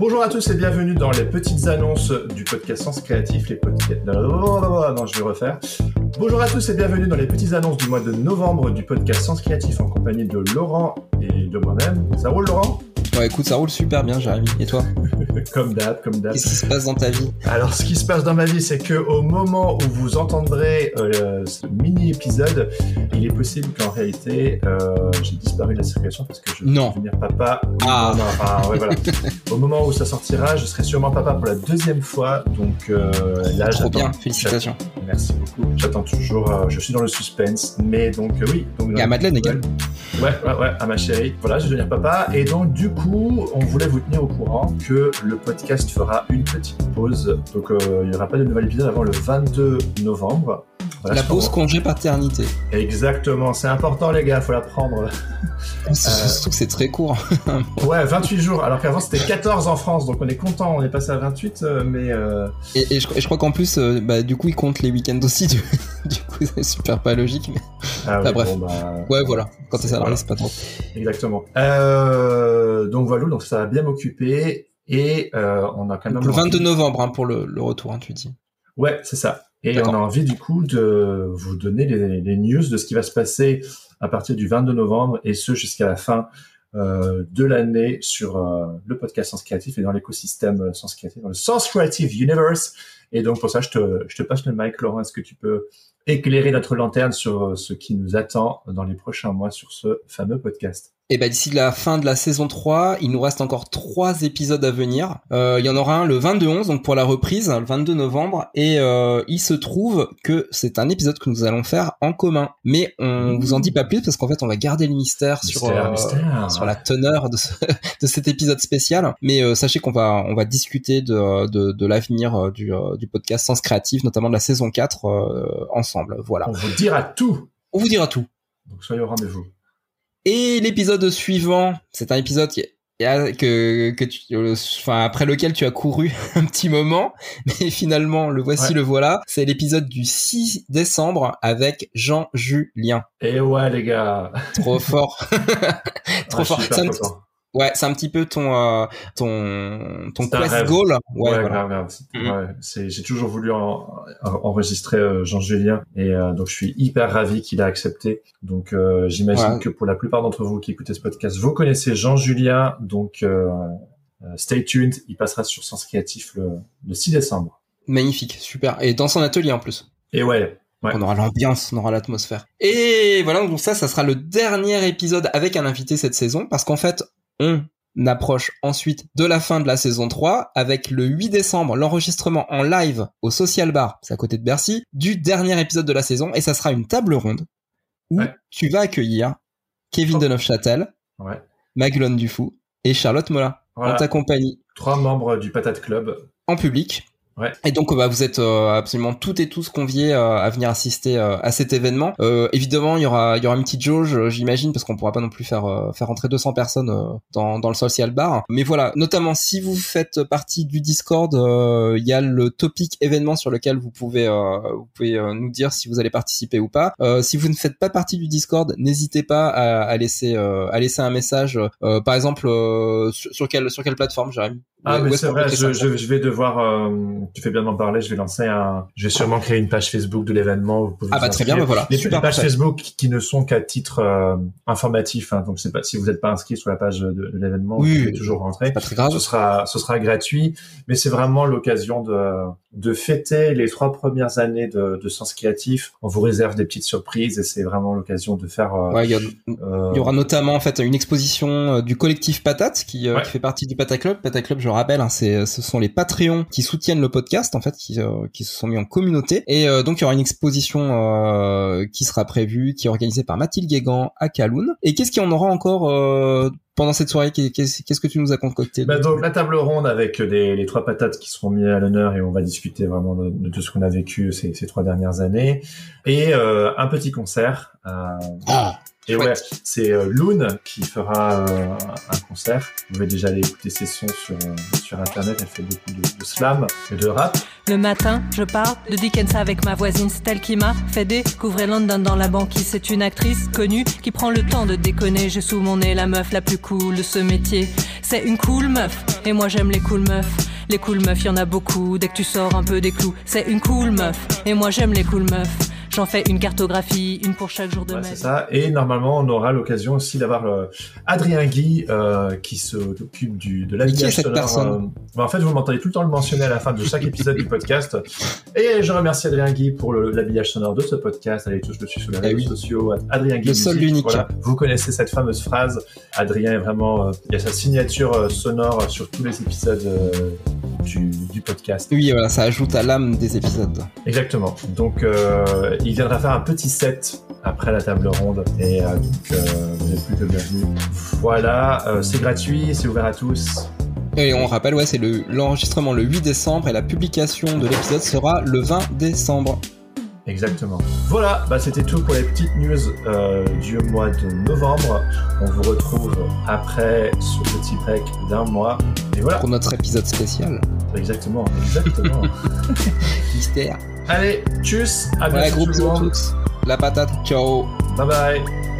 Bonjour à tous et bienvenue dans les petites annonces du podcast Sens Créatif. Les podcasts... Non, je vais refaire. Bonjour à tous et bienvenue dans les petites annonces du mois de novembre du podcast Sens Créatif en compagnie de Laurent et de moi-même. Ça roule, Laurent? Ouais, écoute, ça roule super bien, Jérémy. Et toi Comme d'hab, comme d'hab. Qu'est-ce qui se passe dans ta vie Alors, ce qui se passe dans ma vie, c'est que au moment où vous entendrez euh, ce mini épisode, il est possible qu'en réalité, euh, j'ai disparu de la circulation parce que je vais devenir papa. Ah. Non, enfin, ouais, voilà. au moment où ça sortira, je serai sûrement papa pour la deuxième fois. Donc euh, là, Trop bien, félicitations. Merci beaucoup. J'attends toujours. euh, je suis dans le suspense, mais donc euh, oui. Donc, Et à Madeleine également. Ouais, ouais, ouais, à ma chérie. Voilà, je vais devenir papa. Et donc, du coup, on voulait vous tenir au courant que le podcast fera une petite pause. Donc, euh, il n'y aura pas de nouvel épisode avant le 22 novembre. Voilà, La pause congé paternité. Exactement, c'est important, les gars, faut la prendre. Surtout que c'est très court. Ouais, 28 jours, alors qu'avant c'était 14 en France, donc on est content, on est passé à 28, euh, mais. euh, Et, et je, et je crois qu'en plus, euh, bah, du coup, ils comptent les week-ends aussi. Du, du coup, c'est super pas logique. Mais... Ah, bref. bon, bah, Ouais, voilà. Quand t'es C'est- salarié, voilà. c'est pas trop. Exactement. Euh, donc voilà, donc ça va bien m'occuper. Et euh, on a quand même. Donc, le 22 envie- novembre hein, pour le, le retour, hein, tu dis. Ouais, c'est ça. Et on a envie du coup de vous donner les, les news de ce qui va se passer à partir du 22 novembre et ce jusqu'à la fin euh, de l'année sur euh, le podcast Sens Créatif et dans l'écosystème euh, Sens Créatif, dans le Sens Creative Universe. Et donc pour ça, je te, je te passe le mic, Laurent. Est-ce que tu peux éclairer notre lanterne sur euh, ce qui nous attend dans les prochains mois sur ce fameux podcast? Et bah d'ici la fin de la saison 3, il nous reste encore trois épisodes à venir. Euh, il y en aura un le 22-11, donc pour la reprise, le 22 novembre. Et euh, il se trouve que c'est un épisode que nous allons faire en commun. Mais on vous en dit pas plus parce qu'en fait on va garder le mystère, sur, euh, mystère. sur la teneur de, ce- de cet épisode spécial. Mais euh, sachez qu'on va, on va discuter de, de, de l'avenir euh, du, du podcast Sens Créatif, notamment de la saison 4 euh, ensemble. Voilà. On vous dira tout. On vous dira tout. Donc soyez au rendez-vous. Et l'épisode suivant, c'est un épisode qui est- que, que tu, euh, enfin, après lequel tu as couru un petit moment, mais finalement, le voici, Ouais. le voilà. C'est l'épisode du 6 décembre avec Jean-Julien. Et ouais, les gars. Trop fort. Trop Ah, fort. Ouais, c'est un petit peu ton, euh, ton, ton quest rêve. goal. Ouais, Ouais, voilà. grave, grave. Mhm. ouais, j'ai toujours voulu en- en- enregistrer euh, Jean-Julien et euh, donc je suis hyper ravi qu'il a accepté. Donc euh, j'imagine Ouais. que pour la plupart d'entre vous qui écoutez ce podcast, vous connaissez Jean-Julien. Donc euh, euh, stay tuned, il passera sur Sens Créatif le, le 6 décembre. Magnifique, super. Et dans son atelier en plus. Et ouais, Ouais. On aura l'ambiance, on aura l'atmosphère. Et voilà, donc ça, ça sera le dernier épisode avec un invité cette saison, parce qu'en fait, on approche ensuite de la fin de la saison 3, avec le 8 décembre, l'enregistrement en live au Social Bar, c'est à côté de Bercy, du dernier épisode de la saison, et ça sera une table ronde où Ouais. tu vas accueillir Kevin Oh. de Neufchâtel, ouais. Maglone Dufou et Charlotte Mola Voilà. en ta compagnie Trois membres du Patate Club. en public. Ouais. Et donc bah, vous êtes euh, absolument toutes et tous conviés euh, à venir assister euh, à cet événement. Euh, évidemment, il y aura il y aura une petite jauge, euh, j'imagine, parce qu'on pourra pas non plus faire euh, faire entrer 200 personnes euh, dans dans le social bar. Mais voilà, notamment si vous faites partie du Discord, euh, il y a le topic événement sur lequel vous pouvez euh, vous pouvez nous dire si vous allez participer ou pas. Euh, si vous ne faites pas partie du Discord, n'hésitez pas à, à laisser euh, à laisser un message. euh, par exemple, euh, sur, sur quelle sur quelle plateforme, Jérémy? Ah mais c'est vrai, je, je, je vais devoir. Tu fais bien d'en parler. Je vais lancer un. Je vais sûrement créer une page Facebook de l'événement. Vous pouvez Ah bah très bien, bah voilà. Les, Super pages parfait. Facebook qui ne sont qu'à titre euh, informatif, hein, donc c'est pas si vous n'êtes pas inscrit sur la page de, de l'événement, Oui, vous pouvez toujours rentrer. Pas très grave. Ce sera, ce sera gratuit, mais c'est vraiment l'occasion de de fêter les trois premières années de, de Sens Créatif. On vous réserve des petites surprises et c'est vraiment l'occasion de faire. Euh, ouais, il y, aura notamment en fait une exposition du collectif Patate qui, qui fait partie du Pata Club. Pata Club, je rappelle, hein, c'est ce sont les Patreons qui soutiennent le podcast en fait, qui, qui se sont mis en communauté. Et donc il y aura une exposition qui sera prévue, qui est organisée par Mathilde Guégan à Kaloun. Et qu'est-ce qu'il y en aura encore pendant cette soirée, qu'est-ce que tu nous as concocté bah Donc la table ronde avec les, trois patates qui seront mises à l'honneur et on va discuter vraiment de, tout ce qu'on a vécu ces, trois dernières années. Et euh, un petit concert. Euh, ah et ouais, c'est euh, Loon qui fera euh, un concert. Vous pouvez déjà aller écouter ses sons sur, euh, sur internet. Elle fait beaucoup de, de, slam et de rap. Le matin, je parle de Dickens avec ma voisine Stell qui m'a fait découvrir London dans la banquise. C'est une actrice connue qui prend le temps de déconner. J'ai sous mon nez la meuf la plus cool de ce métier. C'est une cool meuf et moi j'aime les cool meufs. Les cool meufs, y en a beaucoup dès que tu sors un peu des clous. C'est une cool meuf et moi j'aime les cool meufs. J'en fais une cartographie, une pour chaque jour de ouais, C'est ça. Et normalement, on aura l'occasion aussi d'avoir euh, Adrien Guy euh, qui s'occupe du de l'habillage sonore. Euh, en fait, vous m'entendez tout le temps le mentionner à la fin de chaque épisode du podcast. Et je remercie Adrien Guy pour l'habillage sonore de ce podcast. Allez tous, je le suis sur les eh réseaux sociaux. Adrien Guy. Le seul l'unique. Voilà. Vous connaissez cette fameuse phrase. Adrien est vraiment, euh, il y a sa signature sonore sur tous les épisodes du, du, podcast. Oui, voilà, ça ajoute à l'âme des épisodes. Exactement. Donc, euh, il viendra faire un petit set après la table ronde et euh, donc euh, vous êtes plus que bienvenus. Voilà, c'est gratuit, c'est ouvert à tous. Et on rappelle, ouais, c'est l'enregistrement le, le 8 décembre et la publication de l'épisode sera le 20 décembre. Exactement. Voilà, bah c'était tout pour les petites news euh, du mois de novembre. On vous retrouve après ce petit break d'un mois. Et voilà. Pour notre épisode spécial. Exactement, exactement. Mystère. Allez, tchuss, à bientôt tout le monde. La patate, ciao. Bye bye.